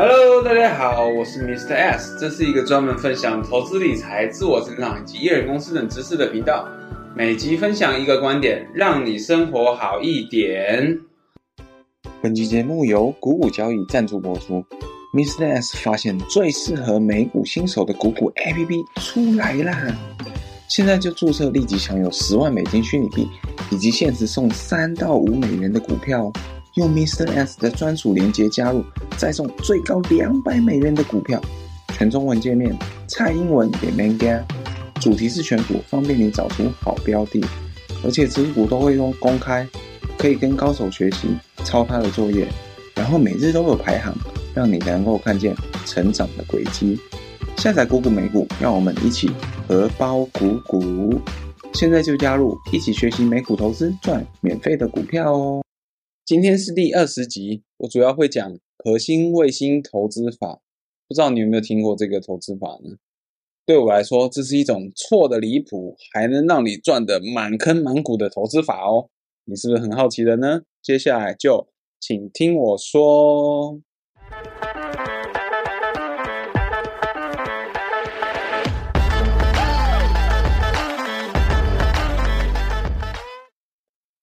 Hello，大家好，我是 Mr. S，这是一个专门分享投资理财、自我成长以及艺人公司等知识的频道。每集分享一个观点，让你生活好一点。本期节目由股股交易赞助播出。Mr. S 发现最适合美股新手的股股 APP 出来啦！现在就注册，立即享有十万美金虚拟币，以及限时送三到五美元的股票。用 Mr. S 的专属链接加入，再送最高两百美元的股票。全中文界面，蔡英文也没加。主题是选股，方便你找出好标的，而且持股都会用公开，可以跟高手学习抄他的作业，然后每日都有排行，让你能够看见成长的轨迹。下载股股美股，让我们一起荷包鼓鼓。现在就加入，一起学习美股投资，赚免费的股票哦。今天是第二十集，我主要会讲核心卫星投资法。不知道你有没有听过这个投资法呢？对我来说，这是一种错的离谱，还能让你赚得满坑满谷的投资法哦。你是不是很好奇的呢？接下来就请听我说。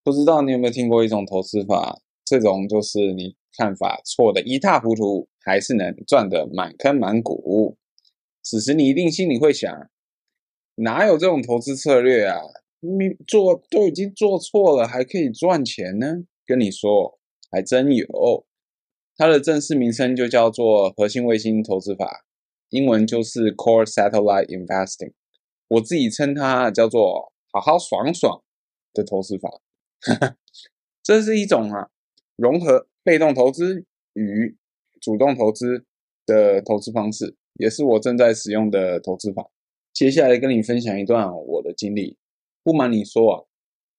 不知道你有没有听过一种投资法？这种就是你看法错的一塌糊涂，还是能赚得满坑满谷。此时你一定心里会想：哪有这种投资策略啊？你做都已经做错了，还可以赚钱呢？跟你说，还真有。它的正式名称就叫做核心卫星投资法，英文就是 Core Satellite Investing。我自己称它叫做“好好爽爽”的投资法。这是一种啊，融合被动投资与主动投资的投资方式，也是我正在使用的投资法。接下来跟你分享一段我的经历。不瞒你说啊，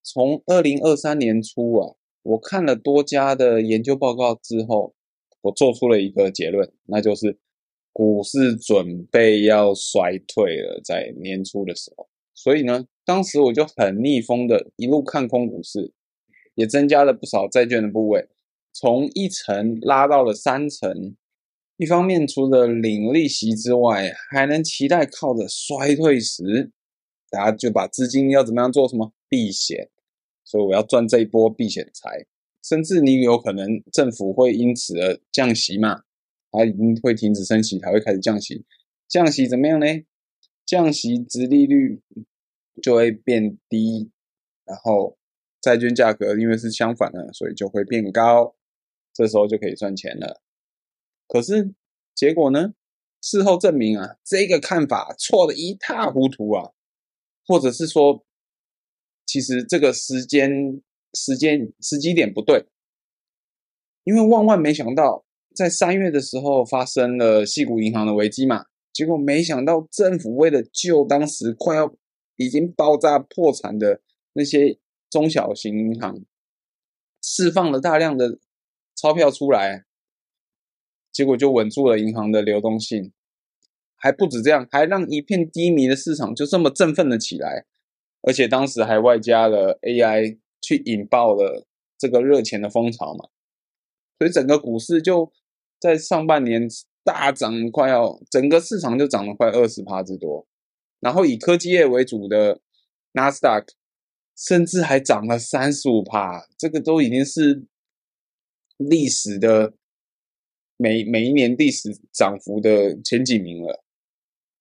从二零二三年初啊，我看了多家的研究报告之后，我做出了一个结论，那就是股市准备要衰退了，在年初的时候。所以呢，当时我就很逆风的一路看空股市。也增加了不少债券的部位，从一层拉到了三层。一方面，除了领利息之外，还能期待靠着衰退时，大家就把资金要怎么样做什么避险。所以我要赚这一波避险财，甚至你有可能政府会因此而降息嘛？它已经会停止升息，才会开始降息。降息怎么样呢？降息，殖利率就会变低，然后。债券价格因为是相反的，所以就会变高，这时候就可以赚钱了。可是结果呢？事后证明啊，这个看法错得一塌糊涂啊，或者是说，其实这个时间、时间、时机点不对，因为万万没想到，在三月的时候发生了矽谷银行的危机嘛，结果没想到政府为了救当时快要已经爆炸破产的那些。中小型银行释放了大量的钞票出来，结果就稳住了银行的流动性，还不止这样，还让一片低迷的市场就这么振奋了起来，而且当时还外加了 AI 去引爆了这个热钱的风潮嘛，所以整个股市就在上半年大涨，快要整个市场就涨了快二十趴之多，然后以科技业为主的纳斯达克。甚至还涨了三十五趴，这个都已经是历史的每每一年历史涨幅的前几名了。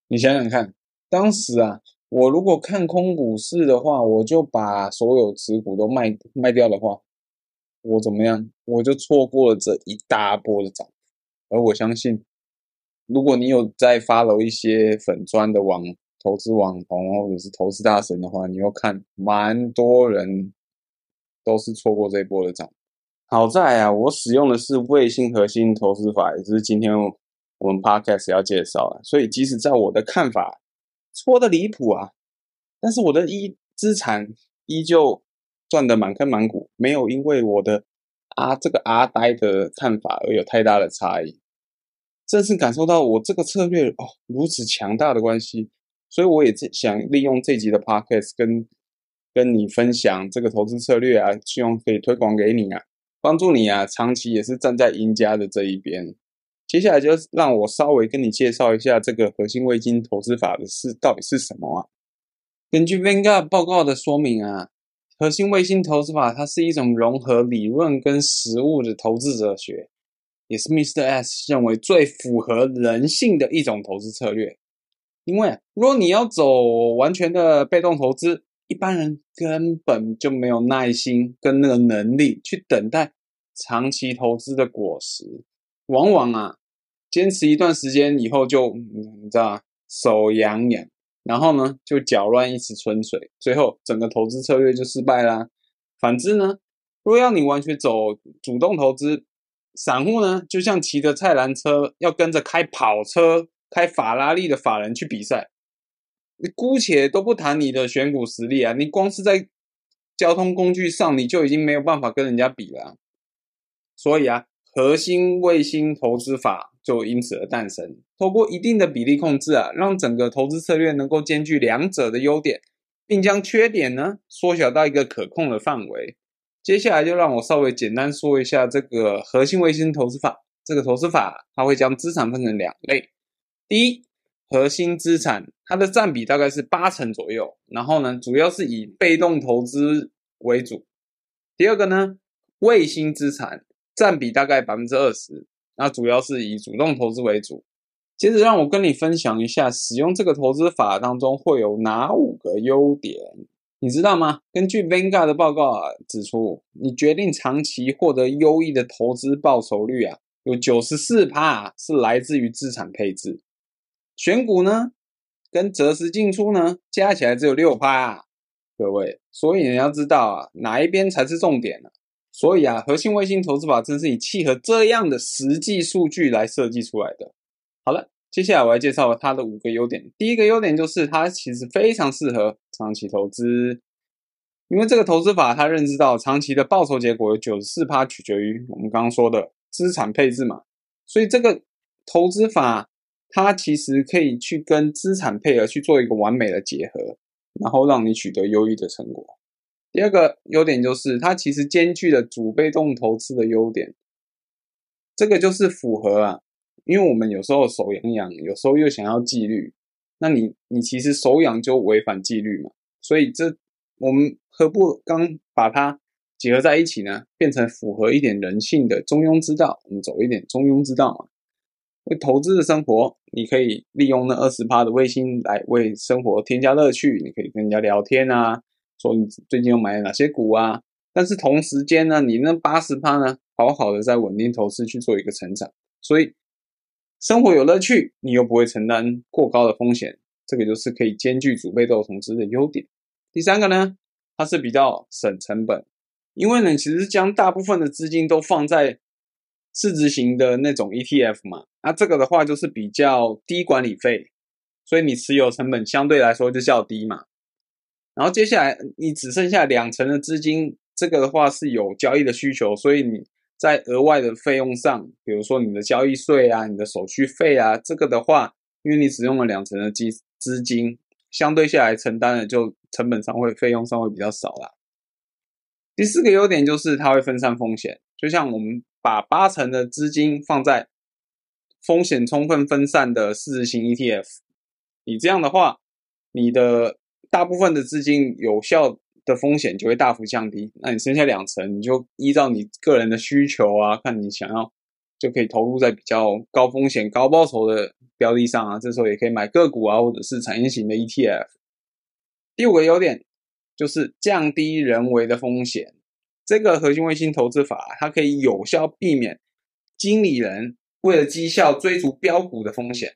你想想看，当时啊，我如果看空股市的话，我就把所有持股都卖卖掉的话，我怎么样？我就错过了这一大波的涨。而我相信，如果你有在 follow 一些粉砖的网。投资网红或者是投资大神的话，你要看蛮多人都是错过这一波的涨。好在啊，我使用的是卫星核心投资法，也就是今天我们 podcast 要介绍的。所以即使在我的看法错的离谱啊，但是我的一资产依旧赚得满坑满谷，没有因为我的啊这个阿呆的看法而有太大的差异。正是感受到我这个策略哦如此强大的关系。所以我也想利用这集的 podcast 跟跟你分享这个投资策略啊，希望可以推广给你啊，帮助你啊，长期也是站在赢家的这一边。接下来就让我稍微跟你介绍一下这个核心未经投资法的是到底是什么啊？根据 Vanguard 报告的说明啊，核心卫星投资法它是一种融合理论跟实务的投资哲学，也是 Mr. S 认为最符合人性的一种投资策略。因为如果你要走完全的被动投资，一般人根本就没有耐心跟那个能力去等待长期投资的果实，往往啊，坚持一段时间以后就你知道手痒痒。然后呢，就搅乱一池春水，最后整个投资策略就失败啦。反之呢，如果要你完全走主动投资，散户呢，就像骑着菜篮车，要跟着开跑车、开法拉利的法人去比赛。你姑且都不谈你的选股实力啊，你光是在交通工具上，你就已经没有办法跟人家比了。所以啊，核心卫星投资法。就因此而诞生。透过一定的比例控制啊，让整个投资策略能够兼具两者的优点，并将缺点呢缩小到一个可控的范围。接下来就让我稍微简单说一下这个核心卫星投资法。这个投资法它会将资产分成两类。第一，核心资产它的占比大概是八成左右，然后呢，主要是以被动投资为主。第二个呢，卫星资产占比大概百分之二十。那主要是以主动投资为主。接着让我跟你分享一下，使用这个投资法当中会有哪五个优点，你知道吗？根据 Vanguard 的报告啊指出，你决定长期获得优异的投资报酬率啊，有九十四趴是来自于资产配置。选股呢，跟择时进出呢，加起来只有六趴啊，各位。所以你要知道啊，哪一边才是重点呢？所以啊，核心卫星投资法正是以契合这样的实际数据来设计出来的。好了，接下来我来介绍它的五个优点。第一个优点就是它其实非常适合长期投资，因为这个投资法它认知到长期的报酬结果有九十四趴取决于我们刚刚说的资产配置嘛，所以这个投资法它其实可以去跟资产配额去做一个完美的结合，然后让你取得优异的成果。第二个优点就是它其实兼具了主被动投资的优点，这个就是符合啊，因为我们有时候手痒痒，有时候又想要纪律，那你你其实手痒就违反纪律嘛，所以这我们何不刚把它结合在一起呢？变成符合一点人性的中庸之道，我们走一点中庸之道嘛。为投资的生活，你可以利用那二十趴的卫星来为生活添加乐趣，你可以跟人家聊天啊。说你最近又买了哪些股啊？但是同时间呢，你那八十趴呢，好好的在稳定投资去做一个成长，所以生活有乐趣，你又不会承担过高的风险，这个就是可以兼具主被动投资的优点。第三个呢，它是比较省成本，因为呢，其实将大部分的资金都放在市值型的那种 ETF 嘛，那这个的话就是比较低管理费，所以你持有成本相对来说就较低嘛。然后接下来你只剩下两成的资金，这个的话是有交易的需求，所以你在额外的费用上，比如说你的交易税啊、你的手续费啊，这个的话，因为你只用了两成的资资金，相对下来承担的就成本上会费用上会比较少啦。第四个优点就是它会分散风险，就像我们把八成的资金放在风险充分分散的市值型 ETF，你这样的话，你的大部分的资金有效的风险就会大幅降低，那你剩下两成，你就依照你个人的需求啊，看你想要就可以投入在比较高风险高报酬的标的上啊，这时候也可以买个股啊，或者是产业型的 ETF。第五个优点就是降低人为的风险，这个核心卫星投资法它可以有效避免经理人为了绩效追逐标股的风险，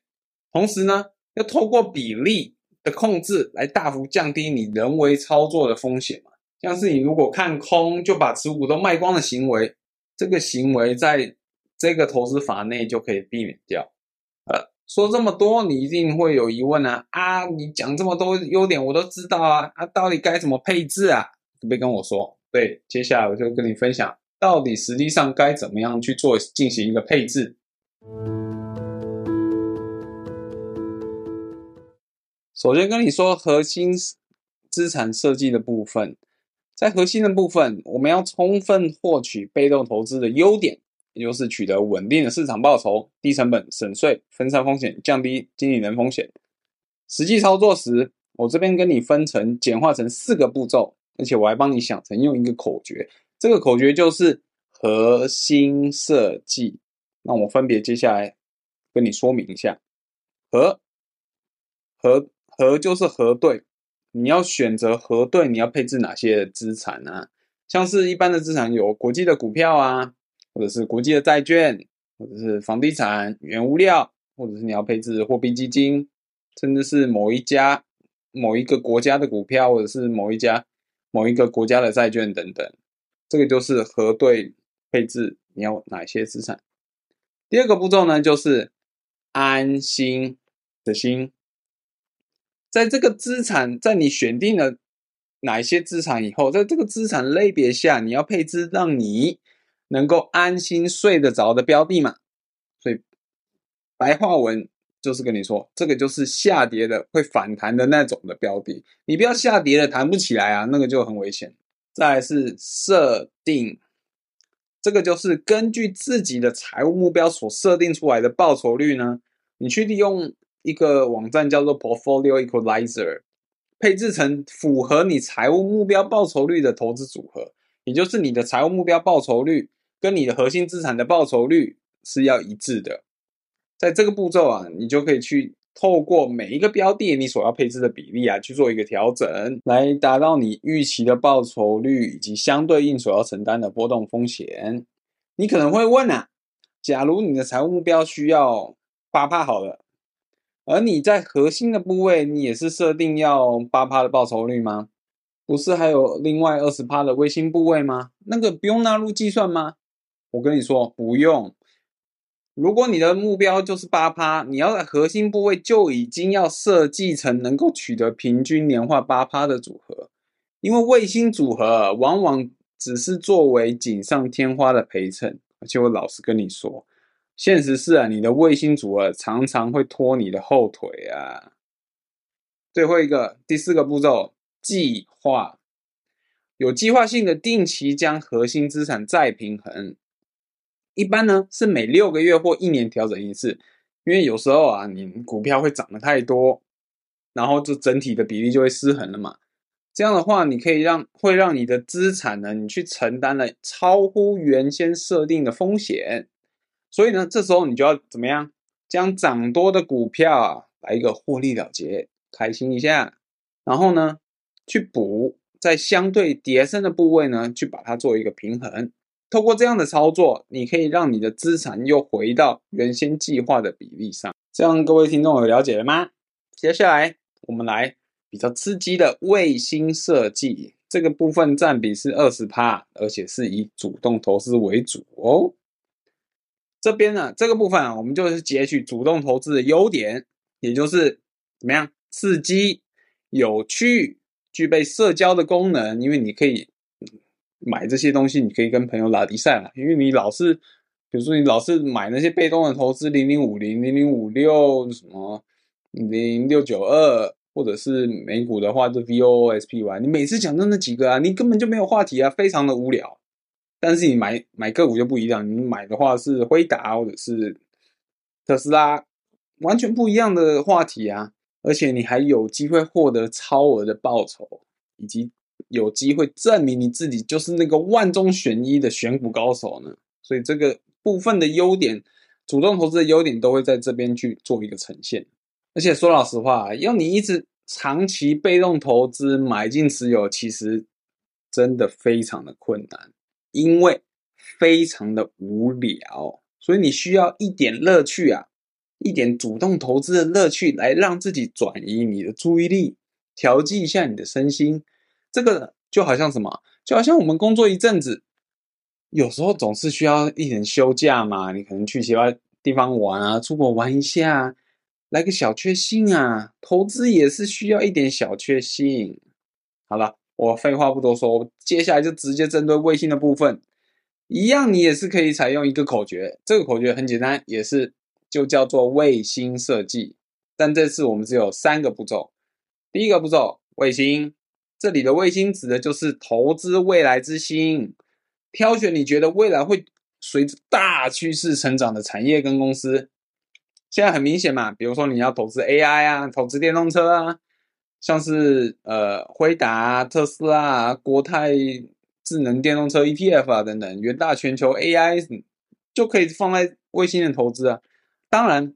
同时呢，要透过比例。的控制来大幅降低你人为操作的风险嘛，像是你如果看空就把持股都卖光的行为，这个行为在这个投资法内就可以避免掉。呃，说这么多，你一定会有疑问啊啊！你讲这么多优点我都知道啊，啊，到底该怎么配置啊？可不可以跟我说？对，接下来我就跟你分享，到底实际上该怎么样去做进行一个配置。首先跟你说核心资产设计的部分，在核心的部分，我们要充分获取被动投资的优点，也就是取得稳定的市场报酬、低成本、省税、分散风险、降低经理人风险。实际操作时，我这边跟你分成简化成四个步骤，而且我还帮你想成用一个口诀，这个口诀就是核心设计。那我分别接下来跟你说明一下，核核核就是核对，你要选择核对，你要配置哪些资产啊？像是一般的资产有国际的股票啊，或者是国际的债券，或者是房地产、原物料，或者是你要配置货币基金，甚至是某一家、某一个国家的股票，或者是某一家、某一个国家的债券等等。这个就是核对配置你要哪些资产。第二个步骤呢，就是安心的心，在这个资产，在你选定了。哪一些资产以后，在这个资产类别下，你要配置让你能够安心睡得着的标的嘛？所以白话文就是跟你说，这个就是下跌的会反弹的那种的标的，你不要下跌了弹不起来啊，那个就很危险。再是设定，这个就是根据自己的财务目标所设定出来的报酬率呢，你去利用一个网站叫做 Portfolio Equalizer。配置成符合你财务目标报酬率的投资组合，也就是你的财务目标报酬率跟你的核心资产的报酬率是要一致的。在这个步骤啊，你就可以去透过每一个标的你所要配置的比例啊，去做一个调整，来达到你预期的报酬率以及相对应所要承担的波动风险。你可能会问啊，假如你的财务目标需要八趴好了。而你在核心的部位，你也是设定要八趴的报酬率吗？不是还有另外二十趴的卫星部位吗？那个不用纳入计算吗？我跟你说，不用。如果你的目标就是八趴，你要在核心部位就已经要设计成能够取得平均年化八趴的组合，因为卫星组合往往只是作为锦上添花的陪衬，而且我老实跟你说。现实是啊，你的卫星组合常常会拖你的后腿啊。最后一个，第四个步骤，计划，有计划性的定期将核心资产再平衡。一般呢是每六个月或一年调整一次，因为有时候啊，你股票会涨得太多，然后就整体的比例就会失衡了嘛。这样的话，你可以让会让你的资产呢，你去承担了超乎原先设定的风险。所以呢，这时候你就要怎么样，将涨多的股票啊，来一个获利了结，开心一下，然后呢，去补在相对跌深的部位呢，去把它做一个平衡。透过这样的操作，你可以让你的资产又回到原先计划的比例上。这样各位听众有了解了吗？接下来我们来比较刺激的卫星设计，这个部分占比是二十趴，而且是以主动投资为主哦。这边呢，这个部分啊，我们就是截取主动投资的优点，也就是怎么样刺激、有趣、具备社交的功能。因为你可以买这些东西，你可以跟朋友拉迪赛嘛。因为你老是，比如说你老是买那些被动的投资，零零五零、零零五六什么零六九二，或者是美股的话就 VOOSPY，你每次讲的那几个啊，你根本就没有话题啊，非常的无聊。但是你买买个股就不一样，你买的话是辉达或者是特斯拉，完全不一样的话题啊！而且你还有机会获得超额的报酬，以及有机会证明你自己就是那个万中选一的选股高手呢。所以这个部分的优点，主动投资的优点都会在这边去做一个呈现。而且说老实话，要你一直长期被动投资买进持有，其实真的非常的困难。因为非常的无聊，所以你需要一点乐趣啊，一点主动投资的乐趣，来让自己转移你的注意力，调剂一下你的身心。这个就好像什么？就好像我们工作一阵子，有时候总是需要一点休假嘛。你可能去其他地方玩啊，出国玩一下，来个小确幸啊。投资也是需要一点小确幸。好了。我废话不多说，接下来就直接针对卫星的部分，一样你也是可以采用一个口诀，这个口诀很简单，也是就叫做卫星设计。但这次我们只有三个步骤。第一个步骤，卫星，这里的卫星指的就是投资未来之星，挑选你觉得未来会随着大趋势成长的产业跟公司。现在很明显嘛，比如说你要投资 AI 啊，投资电动车啊，像是呃辉达、特斯拉、国泰智能电动车 ETF 啊等等，元大全球 AI 就可以放在卫星的投资啊。当然，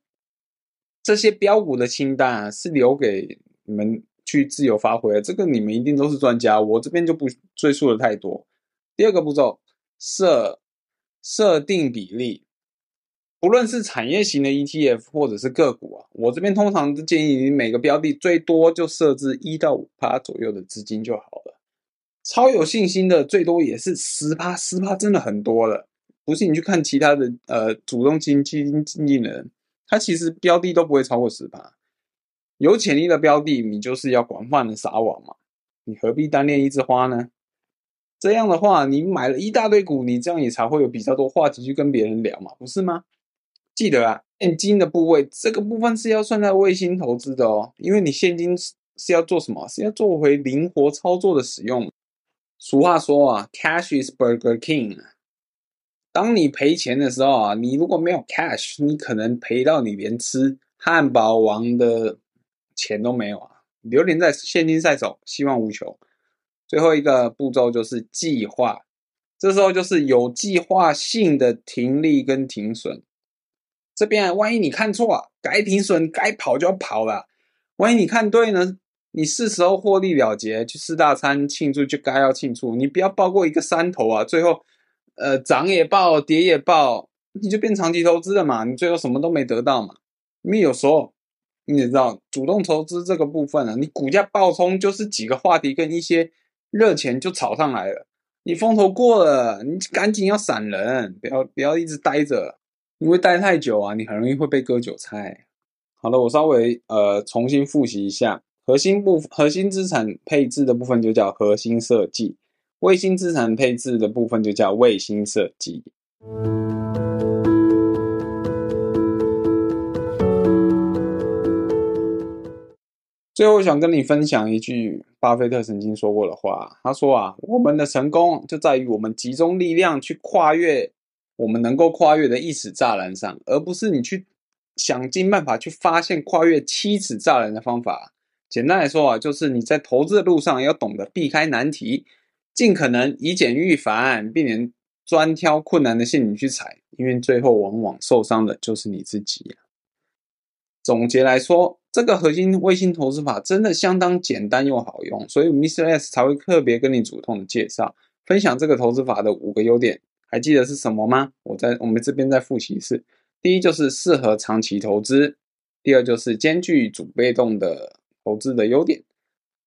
这些标股的清单啊是留给你们去自由发挥，这个你们一定都是专家，我这边就不赘述的太多。第二个步骤，设设定比例。不论是产业型的 ETF 或者是个股啊，我这边通常都建议你每个标的最多就设置一到五趴左右的资金就好了。超有信心的最多也是十趴，十趴真的很多了。不信你去看其他的呃主动基金经理人，他其实标的都不会超过十趴。有潜力的标的，你就是要广泛的撒网嘛，你何必单恋一枝花呢？这样的话，你买了一大堆股，你这样也才会有比较多话题去跟别人聊嘛，不是吗？记得啊，现金的部位这个部分是要算在卫星投资的哦，因为你现金是要做什么？是要做回灵活操作的使用。俗话说啊，cash is Burger King。当你赔钱的时候啊，你如果没有 cash，你可能赔到你连吃汉堡王的钱都没有啊，流连在现金赛手，希望无穷。最后一个步骤就是计划，这时候就是有计划性的停利跟停损。这边万一你看错啊，该停损该跑就要跑了。万一你看对呢，你是时候获利了结，去吃大餐庆祝就该要庆祝。你不要抱过一个山头啊，最后呃涨也爆，跌也爆，你就变长期投资了嘛。你最后什么都没得到嘛。因为有时候你也知道，主动投资这个部分啊，你股价暴冲就是几个话题跟一些热钱就炒上来了，你风头过了，你赶紧要闪人，不要不要一直待着。因为待太久啊，你很容易会被割韭菜。好了，我稍微呃重新复习一下，核心部核心资产配置的部分就叫核心设计，卫星资产配置的部分就叫卫星设计。最后，想跟你分享一句巴菲特曾经说过的话，他说啊，我们的成功就在于我们集中力量去跨越。我们能够跨越的一尺栅栏上，而不是你去想尽办法去发现跨越七尺栅栏的方法。简单来说啊，就是你在投资的路上要懂得避开难题，尽可能以简驭繁，避免专挑困难的陷阱去踩，因为最后往往受伤的就是你自己。总结来说，这个核心卫星投资法真的相当简单又好用，所以 Mr. S 才会特别跟你主动的介绍，分享这个投资法的五个优点。还记得是什么吗？我在我们这边再复习一次。第一就是适合长期投资，第二就是兼具主被动的投资的优点，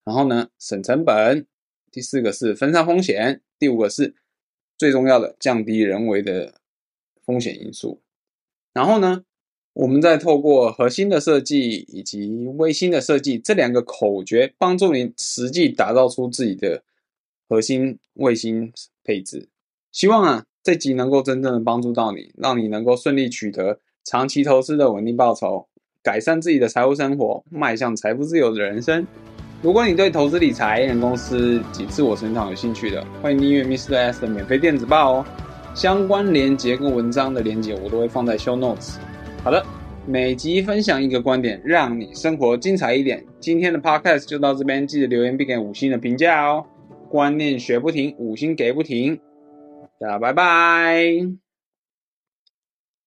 然后呢，省成本，第四个是分散风险，第五个是最重要的降低人为的风险因素。然后呢，我们再透过核心的设计以及卫星的设计这两个口诀，帮助你实际打造出自己的核心卫星配置。希望啊。这集能够真正的帮助到你，让你能够顺利取得长期投资的稳定报酬，改善自己的财务生活，迈向财富自由的人生。如果你对投资理财、人公司及自我成长有兴趣的，欢迎订阅 Mr. S 的免费电子报哦。相关连结跟文章的连结我都会放在 Show Notes。好的，每集分享一个观点，让你生活精彩一点。今天的 Podcast 就到这边，记得留言并给五星的评价哦。观念学不停，五星给不停。大家拜拜。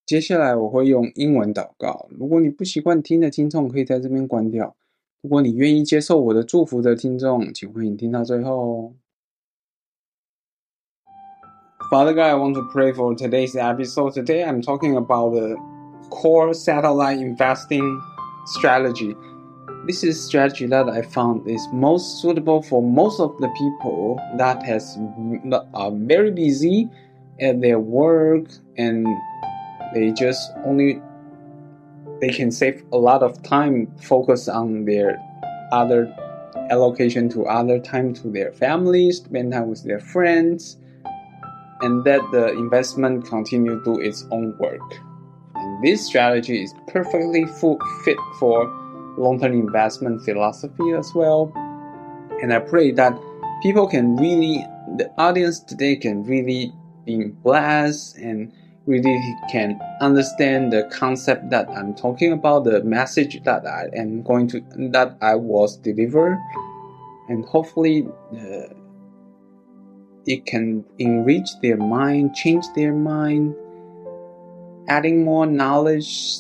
接下来我会用英文祷告。如果你不习惯听的听众，可以在这边关掉。如果你愿意接受我的祝福的听众，请欢迎听到最后。Father God, I want to pray for today's episode. Today I'm talking about the core satellite investing strategy. This is strategy that I found is most suitable for most of the people that has are very busy at their work and they just only they can save a lot of time focus on their other allocation to other time to their families spend time with their friends and that the investment continue do its own work this strategy is perfectly fit for long-term investment philosophy as well. And I pray that people can really, the audience today can really be blessed and really can understand the concept that I'm talking about, the message that I am going to that I was delivered, and hopefully uh, it can enrich their mind, change their mind, adding more knowledge.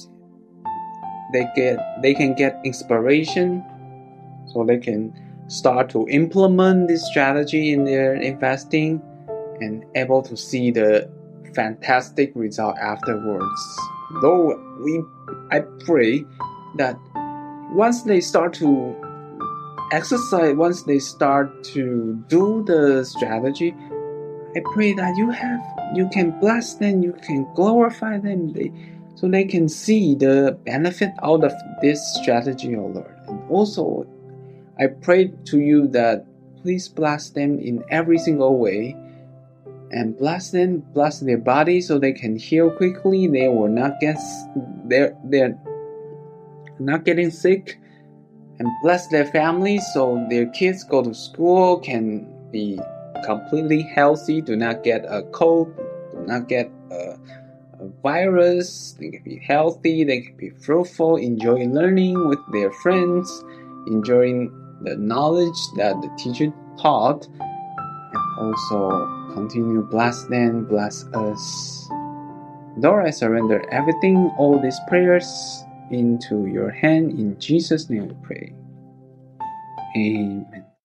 They get they can get inspiration, so they can start to implement this strategy in their investing and able to see the fantastic result afterwards. Though we, I pray that once they start to exercise, once they start to do the strategy, I pray that you have, you can bless them, you can glorify them, they, so they can see the benefit out of this strategy, O oh Lord. And also, I pray to you that please bless them in every single way and bless them, bless their body so they can heal quickly. They will not get they're they're not getting sick, and bless their families so their kids go to school can be completely healthy. Do not get a cold. Do not get a, a virus. They can be healthy. They can be fruitful. Enjoy learning with their friends. Enjoying the knowledge that the teacher taught, and also Continue bless them, bless us. Lord, I surrender everything, all these prayers into your hand. In Jesus' name we pray. Amen.